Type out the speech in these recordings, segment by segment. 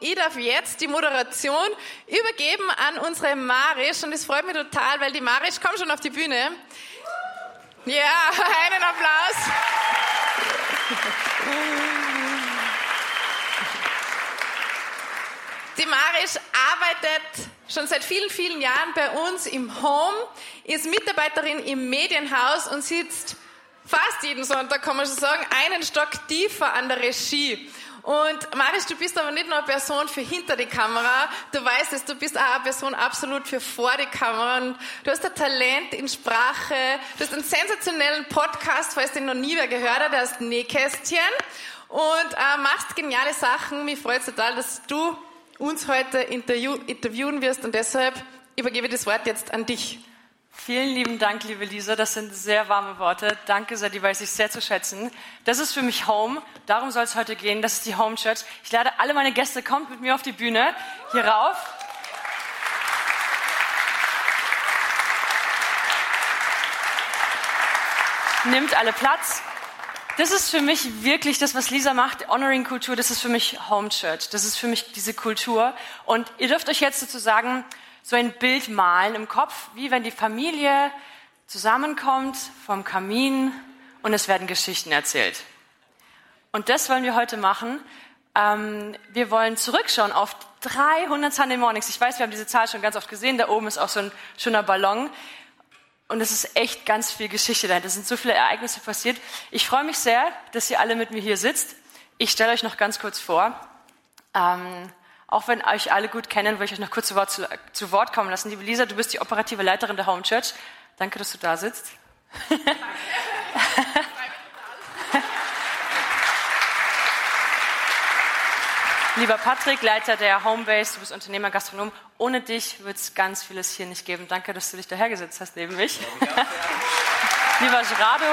Ich darf jetzt die Moderation übergeben an unsere Marisch und es freut mich total, weil die Marisch, komm schon auf die Bühne. Ja, einen Applaus. Die Marisch arbeitet schon seit vielen, vielen Jahren bei uns im Home, ist Mitarbeiterin im Medienhaus und sitzt fast jeden Sonntag, kann man schon sagen, einen Stock tiefer an der Regie. Und Marisch, du bist aber nicht nur eine Person für hinter die Kamera, du weißt es, du bist auch eine Person absolut für vor die Kamera. Und du hast ein Talent in Sprache, du hast einen sensationellen Podcast, falls den noch nie wer gehört hat, der heißt Nähkästchen. Und äh, machst geniale Sachen. Mich freut es total, dass du uns heute interview interviewen wirst und deshalb übergebe ich das Wort jetzt an dich. Vielen lieben Dank, liebe Lisa. Das sind sehr warme Worte. Danke sehr, die weiß ich sehr zu schätzen. Das ist für mich Home. Darum soll es heute gehen. Das ist die Home Church. Ich lade alle meine Gäste, kommt mit mir auf die Bühne. Hier rauf. Nimmt alle Platz. Das ist für mich wirklich das, was Lisa macht, Honoring-Kultur, das ist für mich Home Church. Das ist für mich diese Kultur. Und ihr dürft euch jetzt sozusagen so ein Bild malen im Kopf, wie wenn die Familie zusammenkommt vom Kamin und es werden Geschichten erzählt. Und das wollen wir heute machen. Ähm, wir wollen zurückschauen auf 300 Sunday Mornings. Ich weiß, wir haben diese Zahl schon ganz oft gesehen. Da oben ist auch so ein schöner Ballon. Und es ist echt ganz viel Geschichte dahinter. Es sind so viele Ereignisse passiert. Ich freue mich sehr, dass ihr alle mit mir hier sitzt. Ich stelle euch noch ganz kurz vor. Ähm, auch wenn euch alle gut kennen, will ich euch noch kurz zu Wort, zu, zu Wort kommen lassen. Liebe Lisa, du bist die operative Leiterin der Home Church. Danke, dass du da sitzt. Lieber Patrick, Leiter der Homebase, du bist Unternehmer, Gastronom. Ohne dich wird es ganz vieles hier nicht geben. Danke, dass du dich dahergesetzt hast neben mich. Lieber Gerardo,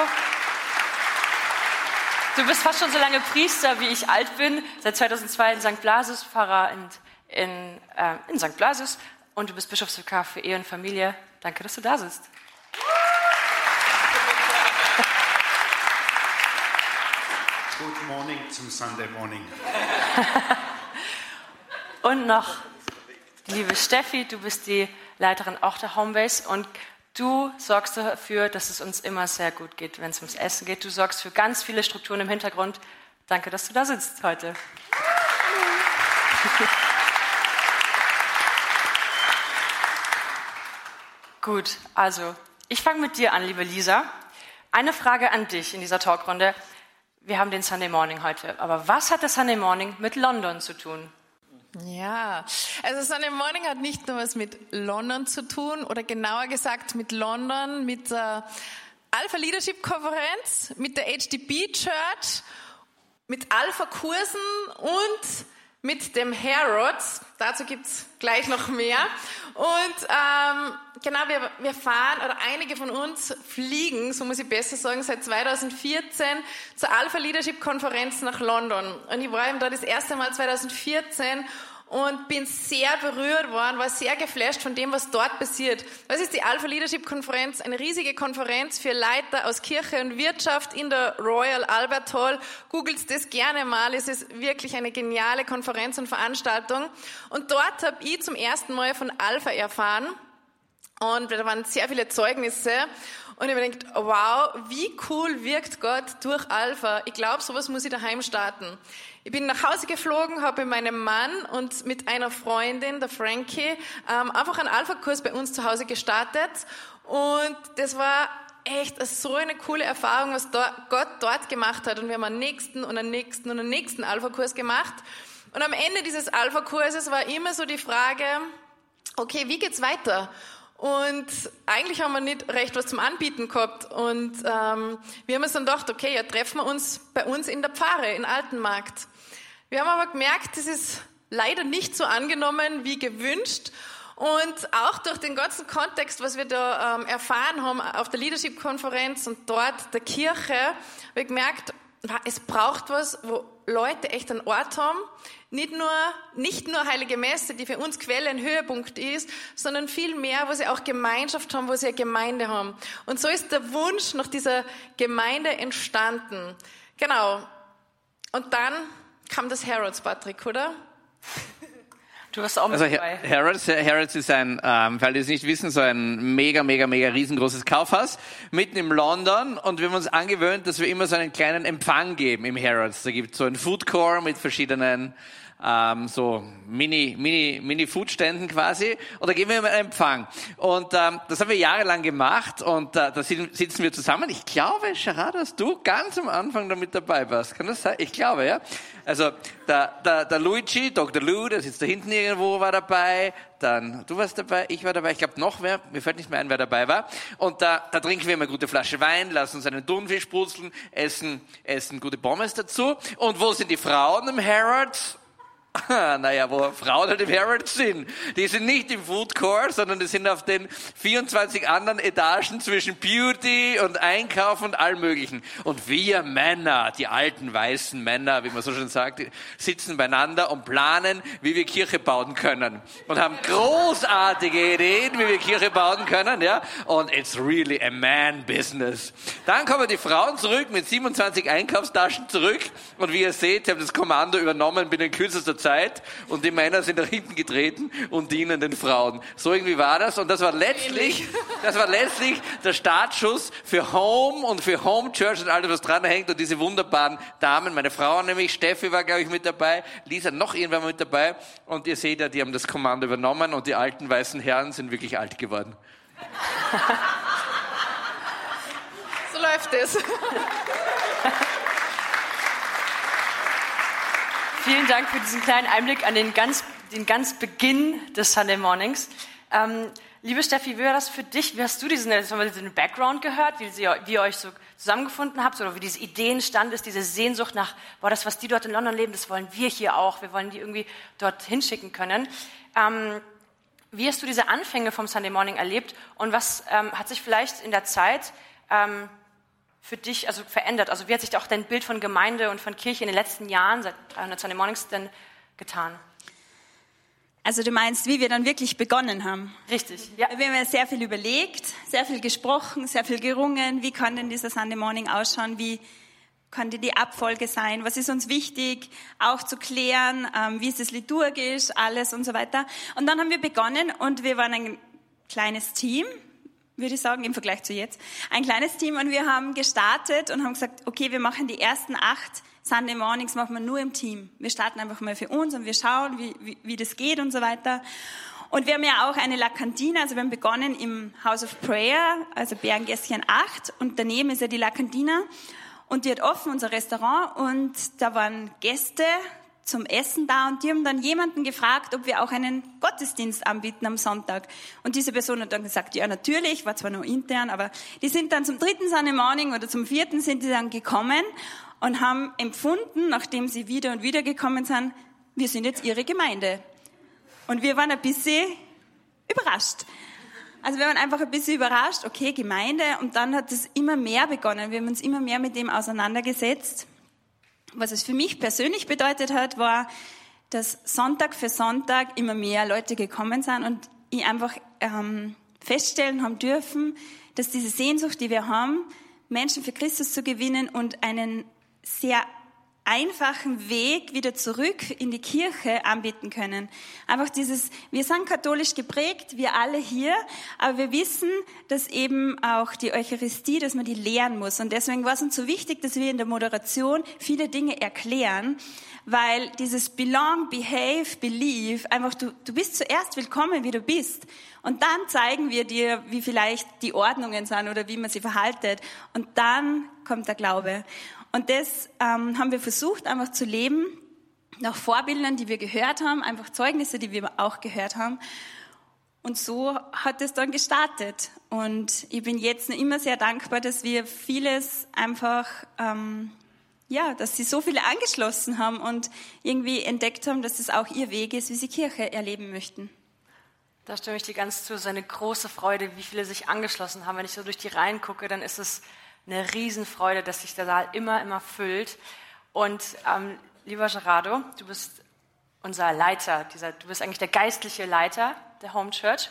Du bist fast schon so lange Priester, wie ich alt bin. Seit 2002 in St. Blasius, Pfarrer in, in, äh, in St. Blasius. Und du bist Bischofsvikar für Ehe und Familie. Danke, dass du da sitzt. Good morning zum Sunday Morning. und noch liebe Steffi, du bist die Leiterin auch der Homebase und Du sorgst dafür, dass es uns immer sehr gut geht, wenn es ums Essen geht. Du sorgst für ganz viele Strukturen im Hintergrund. Danke, dass du da sitzt heute. Gut, also ich fange mit dir an, liebe Lisa. Eine Frage an dich in dieser Talkrunde. Wir haben den Sunday Morning heute, aber was hat der Sunday Morning mit London zu tun? Ja, also Sunday Morning hat nicht nur was mit London zu tun oder genauer gesagt mit London, mit der Alpha Leadership Konferenz, mit der HDB Church, mit Alpha Kursen und mit dem Harrods. Dazu gibt's gleich noch mehr. Und ähm, genau, wir, wir fahren, oder einige von uns fliegen, so muss ich besser sagen, seit 2014 zur Alpha Leadership Konferenz nach London. Und ich war eben da das erste Mal 2014 und bin sehr berührt worden, war sehr geflasht von dem, was dort passiert. Das ist die Alpha Leadership Konferenz, eine riesige Konferenz für Leiter aus Kirche und Wirtschaft in der Royal Albert Hall. Googelt das gerne mal, es ist wirklich eine geniale Konferenz und Veranstaltung. Und dort habe ich zum ersten Mal von Alpha erfahren. Und da waren sehr viele Zeugnisse. Und ich habe gedacht, wow, wie cool wirkt Gott durch Alpha. Ich glaube, sowas muss ich daheim starten. Ich bin nach Hause geflogen, habe mit meinem Mann und mit einer Freundin, der Frankie, ähm, einfach einen Alpha-Kurs bei uns zu Hause gestartet. Und das war echt so eine coole Erfahrung, was Gott dort gemacht hat. Und wir haben einen nächsten und einen nächsten und einen nächsten Alpha-Kurs gemacht. Und am Ende dieses Alpha-Kurses war immer so die Frage, okay, wie geht's weiter? Und eigentlich haben wir nicht recht was zum Anbieten gehabt. Und ähm, wir haben uns dann gedacht, okay, ja, treffen wir uns bei uns in der Pfarre, in Altenmarkt. Wir haben aber gemerkt, das ist leider nicht so angenommen wie gewünscht. Und auch durch den ganzen Kontext, was wir da ähm, erfahren haben auf der Leadership-Konferenz und dort der Kirche, habe ich gemerkt, es braucht was, wo Leute echt einen Ort haben, nicht nur, nicht nur Heilige Messe, die für uns Quelle ein Höhepunkt ist, sondern viel mehr, wo sie auch Gemeinschaft haben, wo sie eine Gemeinde haben. Und so ist der Wunsch nach dieser Gemeinde entstanden. Genau. Und dann kam das Harrods, Patrick, oder? Du warst auch mit Also dabei. Harrods, Harrods ist ein, ähm, weil die es nicht wissen, so ein mega, mega, mega riesengroßes Kaufhaus mitten in London und wir haben uns angewöhnt, dass wir immer so einen kleinen Empfang geben im Harrods. Da gibt es so einen Food Core mit verschiedenen ähm, so Mini, Mini, Mini Foodständen quasi und da geben wir immer einen Empfang. Und ähm, das haben wir jahrelang gemacht und äh, da si- sitzen wir zusammen. Ich glaube, Gerard, dass du ganz am Anfang damit dabei warst. Kann das sein? Ich glaube, ja. Also der, der, der Luigi, Dr. Lou, der sitzt da hinten irgendwo, war dabei. Dann du warst dabei, ich war dabei. Ich glaube noch wer, mir fällt nicht mehr ein, wer dabei war. Und da, da trinken wir immer eine gute Flasche Wein, lassen uns einen Thunfisch brutzeln, essen, essen gute Pommes dazu. Und wo sind die Frauen im Harrods? Naja, wo Frauen halt im Harrods sind. Die sind nicht im Food Court, sondern die sind auf den 24 anderen Etagen zwischen Beauty und Einkauf und allem Möglichen. Und wir Männer, die alten weißen Männer, wie man so schön sagt, sitzen beieinander und planen, wie wir Kirche bauen können. Und haben großartige Ideen, wie wir Kirche bauen können, ja. Und it's really a man business. Dann kommen die Frauen zurück mit 27 Einkaufstaschen zurück. Und wie ihr seht, sie haben das Kommando übernommen binnen kürzester Zeit. Und die Männer sind nach hinten getreten und dienen den Frauen. So irgendwie war das. Und das war letztlich, das war letztlich der Startschuss für Home und für Home Church und alles, was dran hängt. Und diese wunderbaren Damen, meine Frau nämlich, Steffi war, glaube ich, mit dabei, Lisa noch irgendwann mal mit dabei. Und ihr seht ja, die haben das Kommando übernommen und die alten weißen Herren sind wirklich alt geworden. So läuft es. Vielen Dank für diesen kleinen Einblick an den ganz, den ganz Beginn des Sunday Mornings. Ähm, liebe Steffi, wie war das für dich? Wie hast du diesen, diesen Background gehört, wie, sie, wie ihr euch so zusammengefunden habt oder wie diese Idee entstanden ist, diese Sehnsucht nach, boah, das, was die dort in London leben, das wollen wir hier auch. Wir wollen die irgendwie dort hinschicken können. Ähm, wie hast du diese Anfänge vom Sunday Morning erlebt und was ähm, hat sich vielleicht in der Zeit ähm, für dich also verändert? Also wie hat sich auch dein Bild von Gemeinde und von Kirche in den letzten Jahren, seit 300 Sunday Mornings, denn getan? Also du meinst, wie wir dann wirklich begonnen haben. Richtig, ja. Wir haben ja sehr viel überlegt, sehr viel gesprochen, sehr viel gerungen. Wie kann denn dieser Sunday Morning ausschauen? Wie könnte die Abfolge sein? Was ist uns wichtig, auch zu klären? Ähm, wie ist es liturgisch, alles und so weiter. Und dann haben wir begonnen und wir waren ein kleines Team, würde ich sagen, im Vergleich zu jetzt. Ein kleines Team und wir haben gestartet und haben gesagt, okay, wir machen die ersten acht Sunday Mornings machen wir nur im Team. Wir starten einfach mal für uns und wir schauen, wie, wie, wie das geht und so weiter. Und wir haben ja auch eine La Cantina, also wir haben begonnen im House of Prayer, also Berngässchen 8 und daneben ist ja die La Cantina und die hat offen, unser Restaurant und da waren Gäste zum Essen da und die haben dann jemanden gefragt, ob wir auch einen Gottesdienst anbieten am Sonntag. Und diese Person hat dann gesagt, ja natürlich, war zwar nur intern, aber die sind dann zum dritten Sunday Morning oder zum vierten sind die dann gekommen und haben empfunden, nachdem sie wieder und wieder gekommen sind, wir sind jetzt ihre Gemeinde. Und wir waren ein bisschen überrascht. Also wir waren einfach ein bisschen überrascht, okay, Gemeinde, und dann hat es immer mehr begonnen. Wir haben uns immer mehr mit dem auseinandergesetzt. Was es für mich persönlich bedeutet hat, war, dass Sonntag für Sonntag immer mehr Leute gekommen sind und ich einfach ähm, feststellen haben dürfen, dass diese Sehnsucht, die wir haben, Menschen für Christus zu gewinnen und einen sehr einfachen Weg wieder zurück in die Kirche anbieten können. Einfach dieses, wir sind katholisch geprägt, wir alle hier, aber wir wissen, dass eben auch die Eucharistie, dass man die lehren muss. Und deswegen war es uns so wichtig, dass wir in der Moderation viele Dinge erklären, weil dieses Belong, Behave, Believe, einfach du, du bist zuerst willkommen, wie du bist. Und dann zeigen wir dir, wie vielleicht die Ordnungen sind oder wie man sie verhaltet. Und dann kommt der Glaube. Und das ähm, haben wir versucht, einfach zu leben, nach Vorbildern, die wir gehört haben, einfach Zeugnisse, die wir auch gehört haben. Und so hat es dann gestartet. Und ich bin jetzt noch immer sehr dankbar, dass wir vieles einfach, ähm, ja, dass sie so viele angeschlossen haben und irgendwie entdeckt haben, dass es auch ihr Weg ist, wie sie Kirche erleben möchten. Da stimme ich dir ganz zu. Es ist eine große Freude, wie viele sich angeschlossen haben. Wenn ich so durch die Reihen gucke, dann ist es eine Riesenfreude, dass sich der Saal immer, immer füllt. Und ähm, lieber Gerardo, du bist unser Leiter, dieser, du bist eigentlich der geistliche Leiter der Home Church.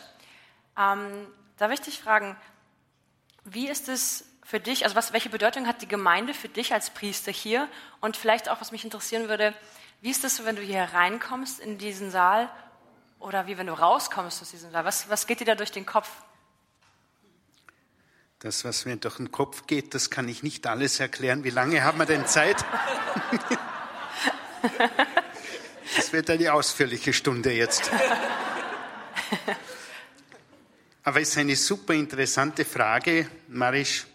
Ähm, da möchte ich fragen, wie ist es für dich, also was, welche Bedeutung hat die Gemeinde für dich als Priester hier? Und vielleicht auch, was mich interessieren würde, wie ist es wenn du hier reinkommst in diesen Saal oder wie wenn du rauskommst aus diesem Saal? Was, was geht dir da durch den Kopf? Das, was mir durch den Kopf geht, das kann ich nicht alles erklären. Wie lange haben wir denn Zeit? Das wird eine ausführliche Stunde jetzt. Aber es ist eine super interessante Frage, Marisch.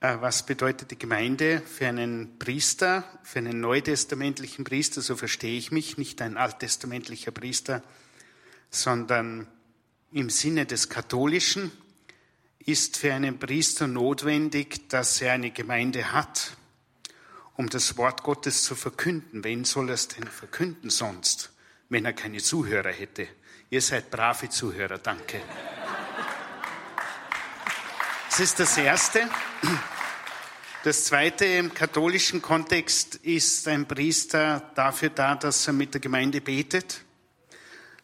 Äh, was bedeutet die Gemeinde für einen Priester, für einen neutestamentlichen Priester? So verstehe ich mich, nicht ein alttestamentlicher Priester, sondern im Sinne des Katholischen ist für einen Priester notwendig, dass er eine Gemeinde hat, um das Wort Gottes zu verkünden. Wen soll er es denn verkünden sonst, wenn er keine Zuhörer hätte? Ihr seid brave Zuhörer, danke. Das ist das Erste. Das Zweite im katholischen Kontext ist ein Priester dafür da, dass er mit der Gemeinde betet,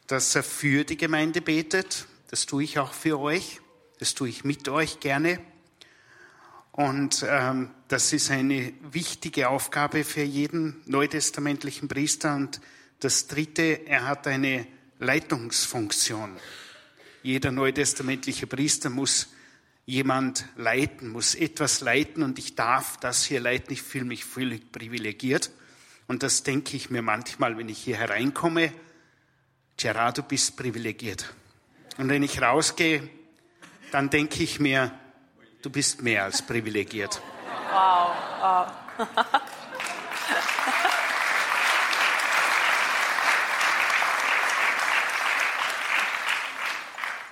dass er für die Gemeinde betet. Das tue ich auch für euch. Das tue ich mit euch gerne. Und ähm, das ist eine wichtige Aufgabe für jeden neutestamentlichen Priester. Und das Dritte, er hat eine Leitungsfunktion. Jeder neutestamentliche Priester muss jemand leiten, muss etwas leiten und ich darf das hier leiten. Ich fühle mich völlig privilegiert. Und das denke ich mir manchmal, wenn ich hier hereinkomme. Gerard, du bist privilegiert. Und wenn ich rausgehe, dann denke ich mir, du bist mehr als privilegiert. Wow, wow.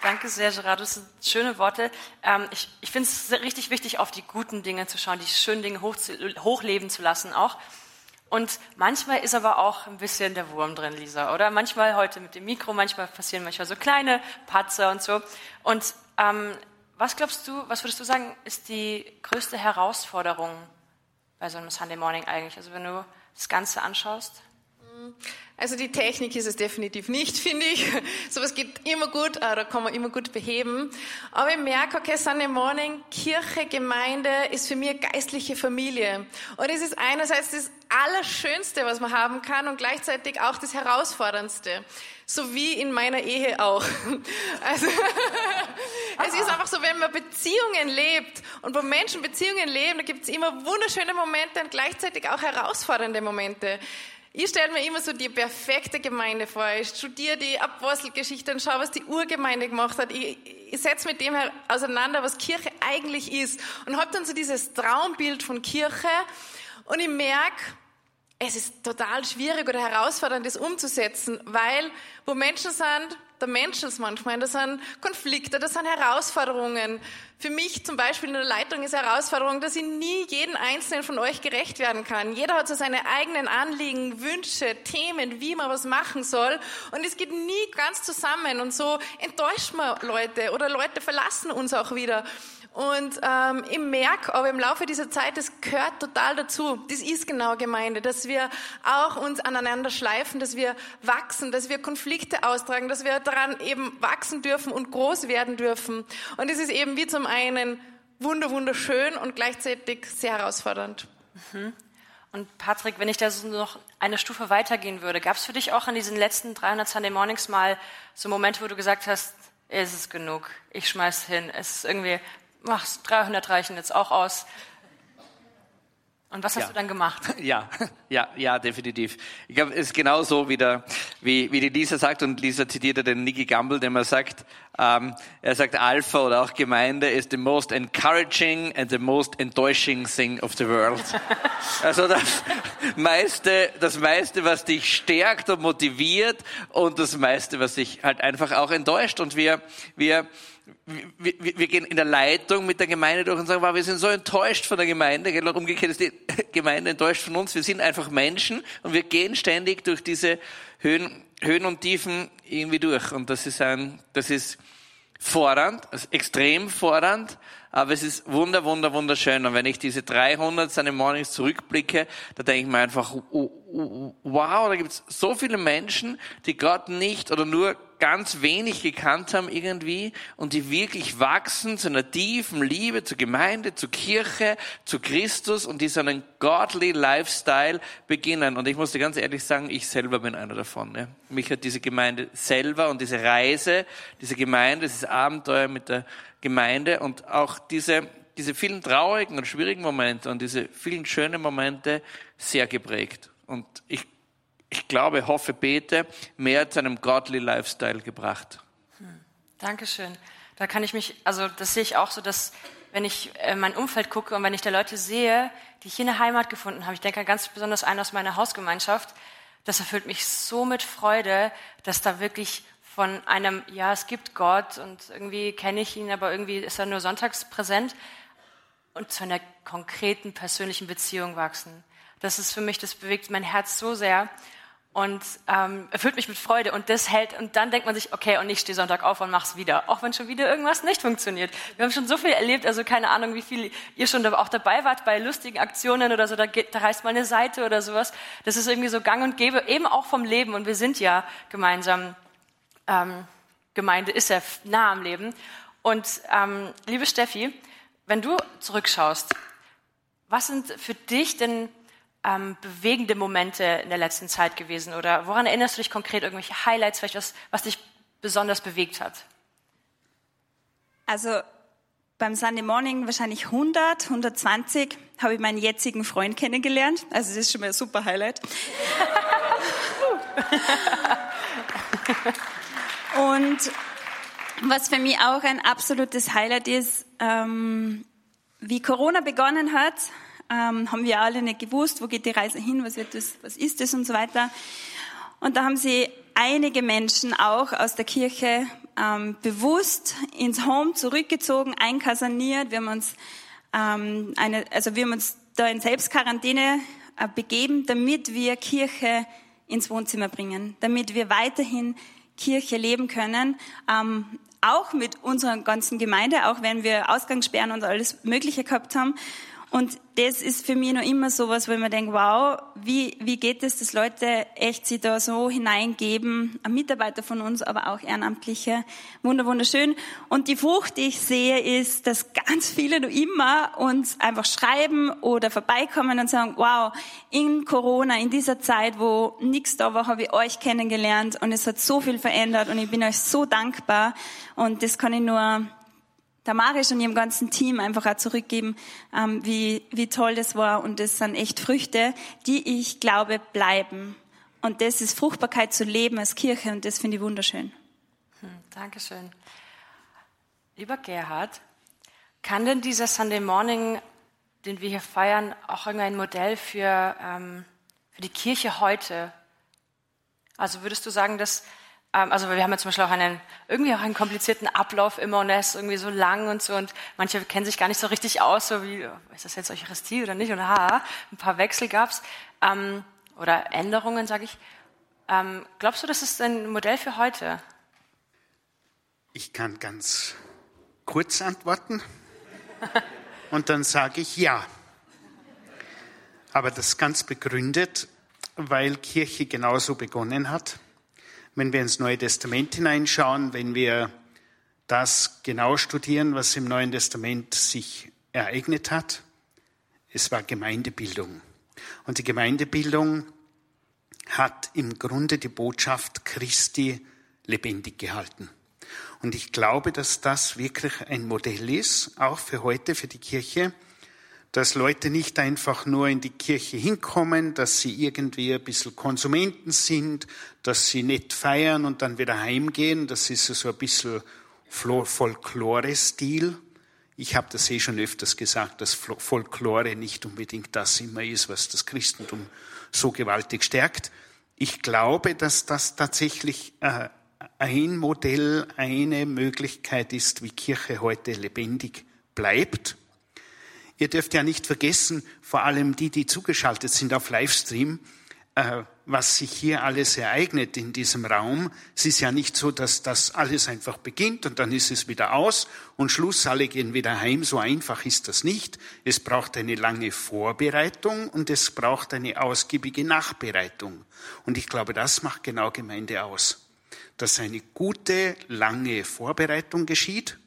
Danke sehr, Gerard. Das sind schöne Worte. Ähm, ich ich finde es richtig wichtig, auf die guten Dinge zu schauen, die schönen Dinge hoch zu, hochleben zu lassen auch. Und manchmal ist aber auch ein bisschen der Wurm drin, Lisa, oder? Manchmal heute mit dem Mikro, manchmal passieren manchmal so kleine Patzer und so. Und ähm, was glaubst du, was würdest du sagen, ist die größte Herausforderung bei so einem Sunday Morning eigentlich? Also wenn du das Ganze anschaust? Also die Technik ist es definitiv nicht, finde ich. Sowas geht immer gut, äh, da kann man immer gut beheben. Aber ich merke, okay, Sunday Morning, Kirche, Gemeinde ist für mich geistliche Familie. Und es ist einerseits das Allerschönste, was man haben kann und gleichzeitig auch das Herausforderndste. So wie in meiner Ehe auch. Also, es ist einfach so, wenn man Beziehungen lebt und wo Menschen Beziehungen leben, da gibt es immer wunderschöne Momente und gleichzeitig auch herausfordernde Momente. Ich stelle mir immer so die perfekte Gemeinde vor. Ich studiere die Apostelgeschichte und schaue, was die Urgemeinde gemacht hat. Ich, ich setze mit dem auseinander, was Kirche eigentlich ist und habe dann so dieses Traumbild von Kirche und ich merke, es ist total schwierig oder herausfordernd, das umzusetzen, weil wo Menschen sind, der Mensch ist manchmal. Das sind Konflikte, das sind Herausforderungen. Für mich zum Beispiel in der Leitung ist Herausforderung, dass ich nie jeden einzelnen von euch gerecht werden kann. Jeder hat so seine eigenen Anliegen, Wünsche, Themen, wie man was machen soll. Und es geht nie ganz zusammen. Und so enttäuscht man Leute oder Leute verlassen uns auch wieder. Und ähm, ich merke aber im Laufe dieser Zeit, das gehört total dazu. Das ist genau Gemeinde, dass wir auch uns aneinander schleifen, dass wir wachsen, dass wir Konflikte austragen, dass wir daran eben wachsen dürfen und groß werden dürfen. Und es ist eben wie zum einen wunder wunderschön und gleichzeitig sehr herausfordernd. Mhm. Und Patrick, wenn ich da so noch eine Stufe weitergehen würde, gab es für dich auch in diesen letzten 300 Sunday Mornings mal so Momente, wo du gesagt hast, es ist genug, ich schmeiß hin, es ist irgendwie ach, 300 reichen jetzt auch aus. Und was hast ja. du dann gemacht? Ja, ja, ja, definitiv. Ich glaube, es ist genauso wie, der, wie, wie die Lisa sagt, und Lisa zitiert ja den Nicky Gamble, der mal sagt, ähm, er sagt, Alpha oder auch Gemeinde ist the most encouraging and the most enttäusching thing of the world. also das meiste, das meiste, was dich stärkt und motiviert und das meiste, was dich halt einfach auch enttäuscht. Und wir, wir, wir, wir, gehen in der Leitung mit der Gemeinde durch und sagen, wow, wir sind so enttäuscht von der Gemeinde, und umgekehrt ist die Gemeinde enttäuscht von uns. Wir sind einfach Menschen und wir gehen ständig durch diese Höhen, Höhen und Tiefen irgendwie durch. Und das ist ein, das ist fordernd, also extrem fordernd, aber es ist wunder, wunder, wunderschön. Und wenn ich diese 300 Sunday Mornings zurückblicke, da denke ich mir einfach, wow, da gibt es so viele Menschen, die Gott nicht oder nur ganz wenig gekannt haben irgendwie und die wirklich wachsen zu einer tiefen Liebe zur Gemeinde, zur Kirche, zu Christus und die so einen godly Lifestyle beginnen. Und ich muss dir ganz ehrlich sagen, ich selber bin einer davon. Ne? Mich hat diese Gemeinde selber und diese Reise, diese Gemeinde, dieses Abenteuer mit der Gemeinde und auch diese, diese vielen traurigen und schwierigen Momente und diese vielen schönen Momente sehr geprägt. Und ich ich glaube, hoffe, bete, mehr zu einem godly Lifestyle gebracht. Hm. Dankeschön. Da kann ich mich, also das sehe ich auch so, dass wenn ich in mein Umfeld gucke und wenn ich da Leute sehe, die hier eine Heimat gefunden haben, ich denke ganz besonders einen aus meiner Hausgemeinschaft, das erfüllt mich so mit Freude, dass da wirklich von einem, ja, es gibt Gott und irgendwie kenne ich ihn, aber irgendwie ist er nur sonntags präsent und zu einer konkreten persönlichen Beziehung wachsen. Das ist für mich, das bewegt mein Herz so sehr und ähm, erfüllt mich mit Freude und das hält und dann denkt man sich, okay, und ich stehe Sonntag auf und mach's wieder, auch wenn schon wieder irgendwas nicht funktioniert. Wir haben schon so viel erlebt, also keine Ahnung, wie viel ihr schon auch dabei wart bei lustigen Aktionen oder so, da, geht, da reißt mal eine Seite oder sowas. Das ist irgendwie so Gang und Gäbe, eben auch vom Leben und wir sind ja gemeinsam, ähm, Gemeinde ist ja nah am Leben. Und ähm, liebe Steffi, wenn du zurückschaust, was sind für dich denn ähm, bewegende Momente in der letzten Zeit gewesen? Oder woran erinnerst du dich konkret? Irgendwelche Highlights, vielleicht was, was dich besonders bewegt hat? Also beim Sunday Morning wahrscheinlich 100, 120 habe ich meinen jetzigen Freund kennengelernt. Also das ist schon mal ein super Highlight. Und was für mich auch ein absolutes Highlight ist, ähm, wie Corona begonnen hat, ähm, haben wir alle nicht gewusst, wo geht die Reise hin, was wird das, was ist das und so weiter. Und da haben sie einige Menschen auch aus der Kirche ähm, bewusst ins Home zurückgezogen, einkasaniert. Wir haben uns ähm, eine, also wir haben uns da in Selbstquarantäne äh, begeben, damit wir Kirche ins Wohnzimmer bringen, damit wir weiterhin Kirche leben können, ähm, auch mit unserer ganzen Gemeinde, auch wenn wir Ausgangssperren und alles Mögliche gehabt haben. Und das ist für mich noch immer so was, wo ich mir denke, wow, wie, wie geht es, dass Leute echt sich da so hineingeben, ein Mitarbeiter von uns, aber auch Ehrenamtliche, wunder, wunderschön. Und die Frucht, die ich sehe, ist, dass ganz viele noch immer uns einfach schreiben oder vorbeikommen und sagen, wow, in Corona, in dieser Zeit, wo nichts da war, habe ich euch kennengelernt und es hat so viel verändert und ich bin euch so dankbar. Und das kann ich nur Tamarisch und ihrem ganzen Team einfach auch zurückgeben, ähm, wie, wie toll das war. Und das sind echt Früchte, die ich glaube bleiben. Und das ist Fruchtbarkeit zu leben als Kirche und das finde ich wunderschön. Hm, Dankeschön. Lieber Gerhard, kann denn dieser Sunday Morning, den wir hier feiern, auch irgendein Modell für, ähm, für die Kirche heute? Also würdest du sagen, dass also wir haben ja zum Beispiel auch einen, irgendwie auch einen komplizierten Ablauf immer und er ist irgendwie so lang und so und manche kennen sich gar nicht so richtig aus, so wie, ist das jetzt Eucharistie oder nicht? Und ha, ein paar Wechsel gab's ähm, oder Änderungen, sage ich. Ähm, glaubst du, das ist ein Modell für heute? Ich kann ganz kurz antworten und dann sage ich ja. Aber das ganz begründet, weil Kirche genauso begonnen hat wenn wir ins Neue Testament hineinschauen, wenn wir das genau studieren, was im Neuen Testament sich ereignet hat, es war Gemeindebildung. Und die Gemeindebildung hat im Grunde die Botschaft Christi lebendig gehalten. Und ich glaube, dass das wirklich ein Modell ist, auch für heute, für die Kirche, dass Leute nicht einfach nur in die Kirche hinkommen, dass sie irgendwie ein bisschen Konsumenten sind, dass sie nicht feiern und dann wieder heimgehen. Das ist so ein bisschen Folklore-Stil. Ich habe das eh schon öfters gesagt, dass Folklore nicht unbedingt das immer ist, was das Christentum so gewaltig stärkt. Ich glaube, dass das tatsächlich äh, ein Modell, eine Möglichkeit ist, wie Kirche heute lebendig bleibt Ihr dürft ja nicht vergessen, vor allem die, die zugeschaltet sind auf Livestream, äh, was sich hier alles ereignet in diesem Raum. Es ist ja nicht so, dass das alles einfach beginnt und dann ist es wieder aus und Schluss, alle gehen wieder heim. So einfach ist das nicht. Es braucht eine lange Vorbereitung und es braucht eine ausgiebige Nachbereitung. Und ich glaube, das macht genau Gemeinde aus. dass eine gute, lange Vorbereitung geschieht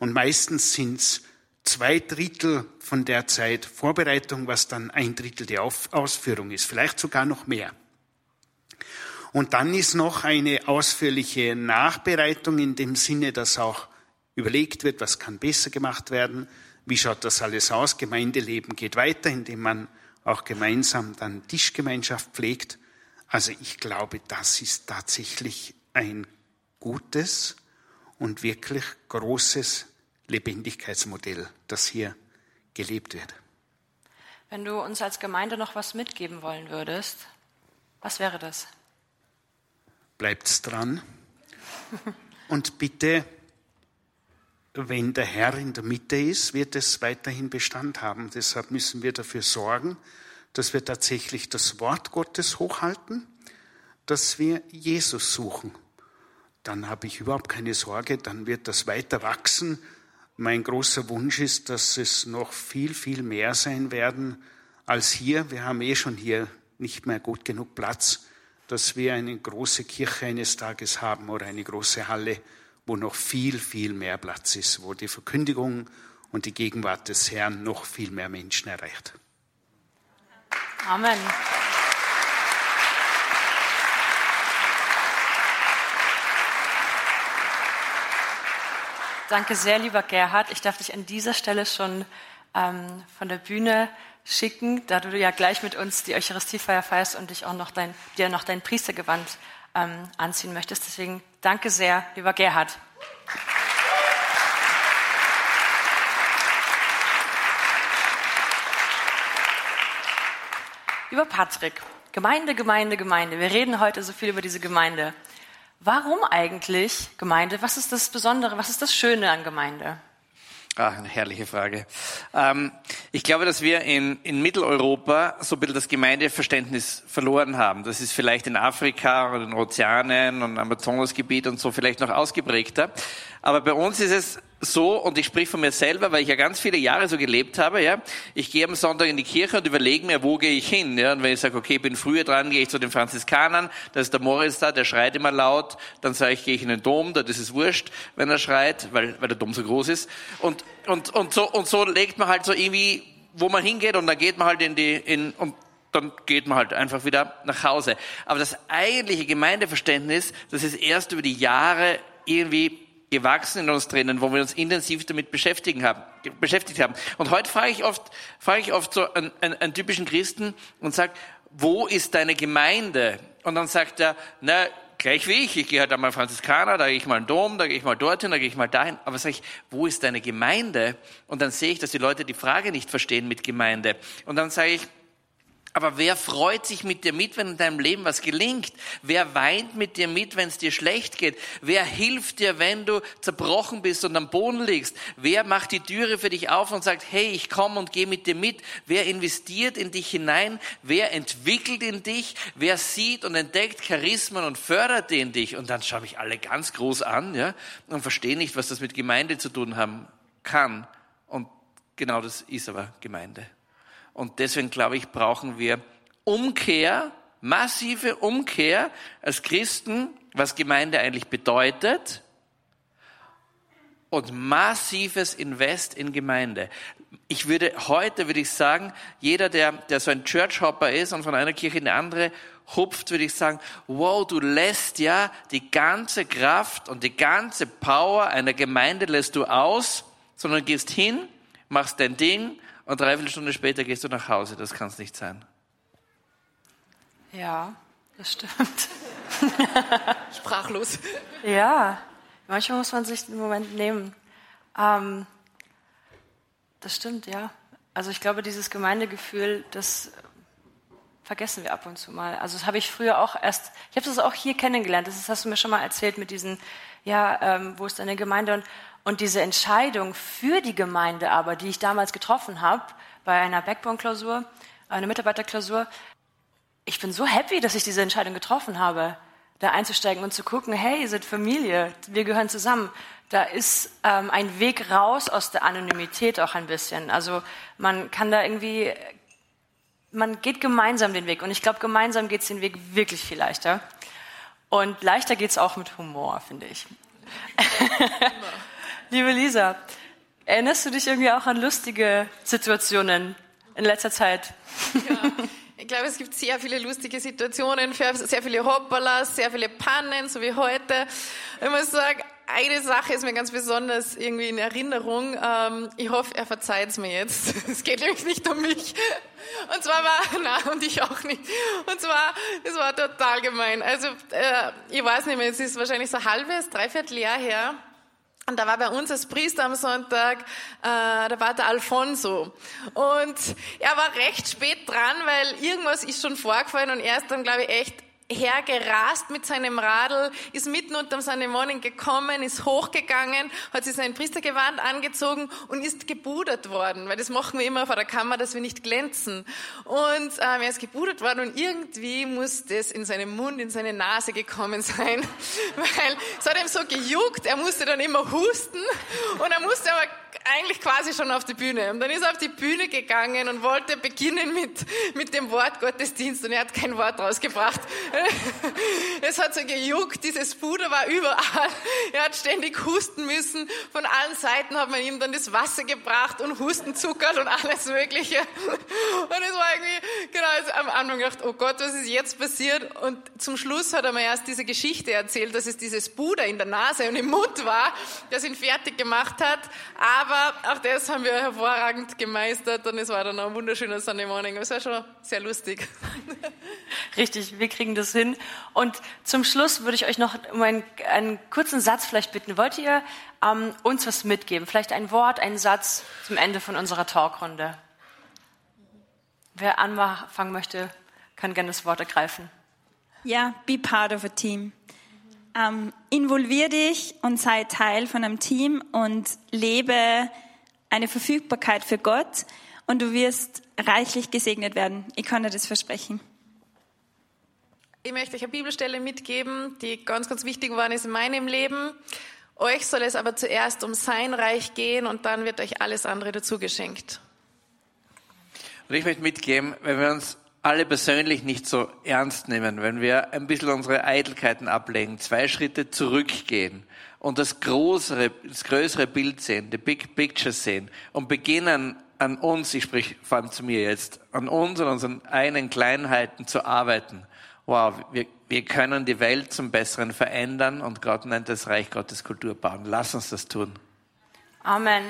und meistens sind es zwei Drittel von der Zeit Vorbereitung, was dann ein Drittel der Ausführung ist, vielleicht sogar noch mehr. Und dann ist noch eine ausführliche Nachbereitung in dem Sinne, dass auch überlegt wird, was kann besser gemacht werden, wie schaut das alles aus. Gemeindeleben geht weiter, indem man auch gemeinsam dann Tischgemeinschaft pflegt. Also ich glaube, das ist tatsächlich ein gutes und wirklich großes Lebendigkeitsmodell, das hier gelebt wird. Wenn du uns als Gemeinde noch was mitgeben wollen würdest, was wäre das? Bleibt dran und bitte, wenn der Herr in der Mitte ist, wird es weiterhin Bestand haben. Deshalb müssen wir dafür sorgen, dass wir tatsächlich das Wort Gottes hochhalten, dass wir Jesus suchen. Dann habe ich überhaupt keine Sorge, dann wird das weiter wachsen mein großer Wunsch ist, dass es noch viel, viel mehr sein werden als hier. Wir haben eh schon hier nicht mehr gut genug Platz, dass wir eine große Kirche eines Tages haben oder eine große Halle, wo noch viel, viel mehr Platz ist, wo die Verkündigung und die Gegenwart des Herrn noch viel mehr Menschen erreicht. Amen. Danke sehr, lieber Gerhard. Ich darf dich an dieser Stelle schon ähm, von der Bühne schicken, da du ja gleich mit uns die Eucharistiefeier feierst und dich auch noch dein, dir noch dein Priestergewand ähm, anziehen möchtest. Deswegen danke sehr, lieber Gerhard. Lieber Patrick, Gemeinde, Gemeinde, Gemeinde. Wir reden heute so viel über diese Gemeinde. Warum eigentlich Gemeinde? Was ist das Besondere? Was ist das Schöne an Gemeinde? Ah, eine herrliche Frage. Ähm, ich glaube, dass wir in, in Mitteleuropa so ein bisschen das Gemeindeverständnis verloren haben. Das ist vielleicht in Afrika oder in Ozeanen und Amazonasgebiet und so vielleicht noch ausgeprägter. Aber bei uns ist es so, und ich spreche von mir selber, weil ich ja ganz viele Jahre so gelebt habe, ja. Ich gehe am Sonntag in die Kirche und überlege mir, wo gehe ich hin, ja. Und wenn ich sage, okay, bin früher dran, gehe ich zu den Franziskanern, da ist der Moritz da, der schreit immer laut, dann sage ich, gehe ich in den Dom, da ist es wurscht, wenn er schreit, weil, weil der Dom so groß ist. Und, und, und so, und so legt man halt so irgendwie, wo man hingeht, und dann geht man halt in die, in, und dann geht man halt einfach wieder nach Hause. Aber das eigentliche Gemeindeverständnis, das ist erst über die Jahre irgendwie gewachsen in uns drinnen, wo wir uns intensiv damit beschäftigen haben, beschäftigt haben. Und heute frage ich oft, frage ich oft so einen, einen, einen typischen Christen und sage, wo ist deine Gemeinde? Und dann sagt er, na, gleich wie ich, ich gehe halt einmal Franziskaner, da gehe ich mal in den Dom, da gehe ich mal dorthin, da gehe ich mal dahin. Aber sage ich, wo ist deine Gemeinde? Und dann sehe ich, dass die Leute die Frage nicht verstehen mit Gemeinde. Und dann sage ich, aber wer freut sich mit dir mit, wenn in deinem Leben was gelingt? Wer weint mit dir mit, wenn es dir schlecht geht? Wer hilft dir, wenn du zerbrochen bist und am Boden liegst? Wer macht die Türe für dich auf und sagt, hey, ich komme und gehe mit dir mit? Wer investiert in dich hinein? Wer entwickelt in dich? Wer sieht und entdeckt Charismen und fördert die in dich? Und dann schaue ich alle ganz groß an, ja, und verstehe nicht, was das mit Gemeinde zu tun haben kann. Und genau das ist aber Gemeinde. Und deswegen glaube ich, brauchen wir Umkehr, massive Umkehr als Christen, was Gemeinde eigentlich bedeutet und massives Invest in Gemeinde. Ich würde heute, würde ich sagen, jeder, der, der so ein Churchhopper ist und von einer Kirche in eine andere hupft, würde ich sagen, wow, du lässt ja die ganze Kraft und die ganze Power einer Gemeinde lässt du aus, sondern gehst hin, machst dein Ding und dreiviertel Stunde später gehst du nach Hause. Das kann es nicht sein. Ja, das stimmt. Sprachlos. Ja, manchmal muss man sich den Moment nehmen. Ähm, das stimmt, ja. Also ich glaube, dieses Gemeindegefühl, das vergessen wir ab und zu mal. Also das habe ich früher auch erst, ich habe das auch hier kennengelernt. Das hast du mir schon mal erzählt mit diesen, ja, ähm, wo ist deine Gemeinde? Und und diese Entscheidung für die Gemeinde aber, die ich damals getroffen habe, bei einer Backbone-Klausur, einer Mitarbeiterklausur, ich bin so happy, dass ich diese Entscheidung getroffen habe, da einzusteigen und zu gucken, hey, ihr seid Familie, wir gehören zusammen. Da ist ähm, ein Weg raus aus der Anonymität auch ein bisschen. Also man kann da irgendwie, man geht gemeinsam den Weg. Und ich glaube, gemeinsam geht es den Weg wirklich viel leichter. Und leichter geht's auch mit Humor, finde ich. Liebe Lisa, erinnerst du dich irgendwie auch an lustige Situationen in letzter Zeit? Ja. Ich glaube, es gibt sehr viele lustige Situationen, sehr viele Hoppalas, sehr viele Pannen, so wie heute. Ich muss sagen, eine Sache ist mir ganz besonders irgendwie in Erinnerung. Ähm, ich hoffe, er verzeiht es mir jetzt. Es geht nämlich nicht um mich. Und zwar war, na und ich auch nicht. Und zwar, es war total gemein. Also, äh, ich weiß nicht mehr, es ist wahrscheinlich so halbes, dreiviertel Jahr her. Und da war bei uns als Priester am Sonntag, äh, der Alfonso. Und er war recht spät dran, weil irgendwas ist schon vorgefallen und er ist dann, glaube ich, echt hergerast mit seinem Radl, ist mitten unterm Morning gekommen, ist hochgegangen, hat sich sein Priestergewand angezogen und ist gebudert worden, weil das machen wir immer vor der Kammer, dass wir nicht glänzen. Und ähm, er ist gebudert worden und irgendwie muss das in seinen Mund, in seine Nase gekommen sein, weil es hat ihm so gejuckt, er musste dann immer husten und er musste aber eigentlich quasi schon auf die Bühne. Und dann ist er auf die Bühne gegangen und wollte beginnen mit, mit dem Wort Gottesdienst und er hat kein Wort rausgebracht. Es hat so gejuckt, dieses Puder war überall. Er hat ständig husten müssen. Von allen Seiten hat man ihm dann das Wasser gebracht und Hustenzucker und alles Mögliche. Und es war irgendwie, genau, also am Anfang gedacht, oh Gott, was ist jetzt passiert? Und zum Schluss hat er mir erst diese Geschichte erzählt, dass es dieses Puder in der Nase und im Mund war, das ihn fertig gemacht hat. Aber auch das haben wir hervorragend gemeistert und es war dann auch ein wunderschöner Sunday Morning. Es war schon sehr lustig. Richtig, wir kriegen das hin. Und zum Schluss würde ich euch noch um einen, einen kurzen Satz vielleicht bitten. Wollt ihr ähm, uns was mitgeben? Vielleicht ein Wort, einen Satz zum Ende von unserer Talkrunde. Wer anfangen möchte, kann gerne das Wort ergreifen. Ja, be part of a team. Ähm, involvier dich und sei Teil von einem Team und lebe eine Verfügbarkeit für Gott und du wirst reichlich gesegnet werden. Ich kann dir das versprechen. Ich möchte euch eine Bibelstelle mitgeben, die ganz, ganz wichtig geworden ist in meinem Leben. Euch soll es aber zuerst um sein Reich gehen und dann wird euch alles andere dazu geschenkt. Und ich möchte mitgeben, wenn wir uns alle persönlich nicht so ernst nehmen, wenn wir ein bisschen unsere Eitelkeiten ablegen, zwei Schritte zurückgehen und das größere, das größere Bild sehen, the big picture sehen und beginnen an uns, ich sprich vor allem zu mir jetzt, an uns und unseren eigenen Kleinheiten zu arbeiten wow, wir, wir können die Welt zum Besseren verändern und Gott nennt das Reich Gottes Kultur bauen. Lass uns das tun. Amen.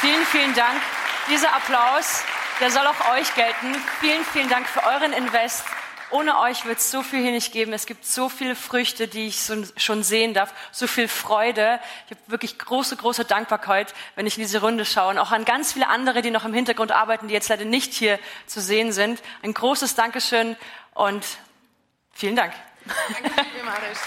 Vielen, vielen Dank. Dieser Applaus, der soll auch euch gelten. Vielen, vielen Dank für euren Invest. Ohne euch wird es so viel hier nicht geben. Es gibt so viele Früchte, die ich so, schon sehen darf, so viel Freude. Ich habe wirklich große, große Dankbarkeit, wenn ich in diese Runde schaue. Und auch an ganz viele andere, die noch im Hintergrund arbeiten, die jetzt leider nicht hier zu sehen sind. Ein großes Dankeschön und vielen Dank. Danke, Marisch.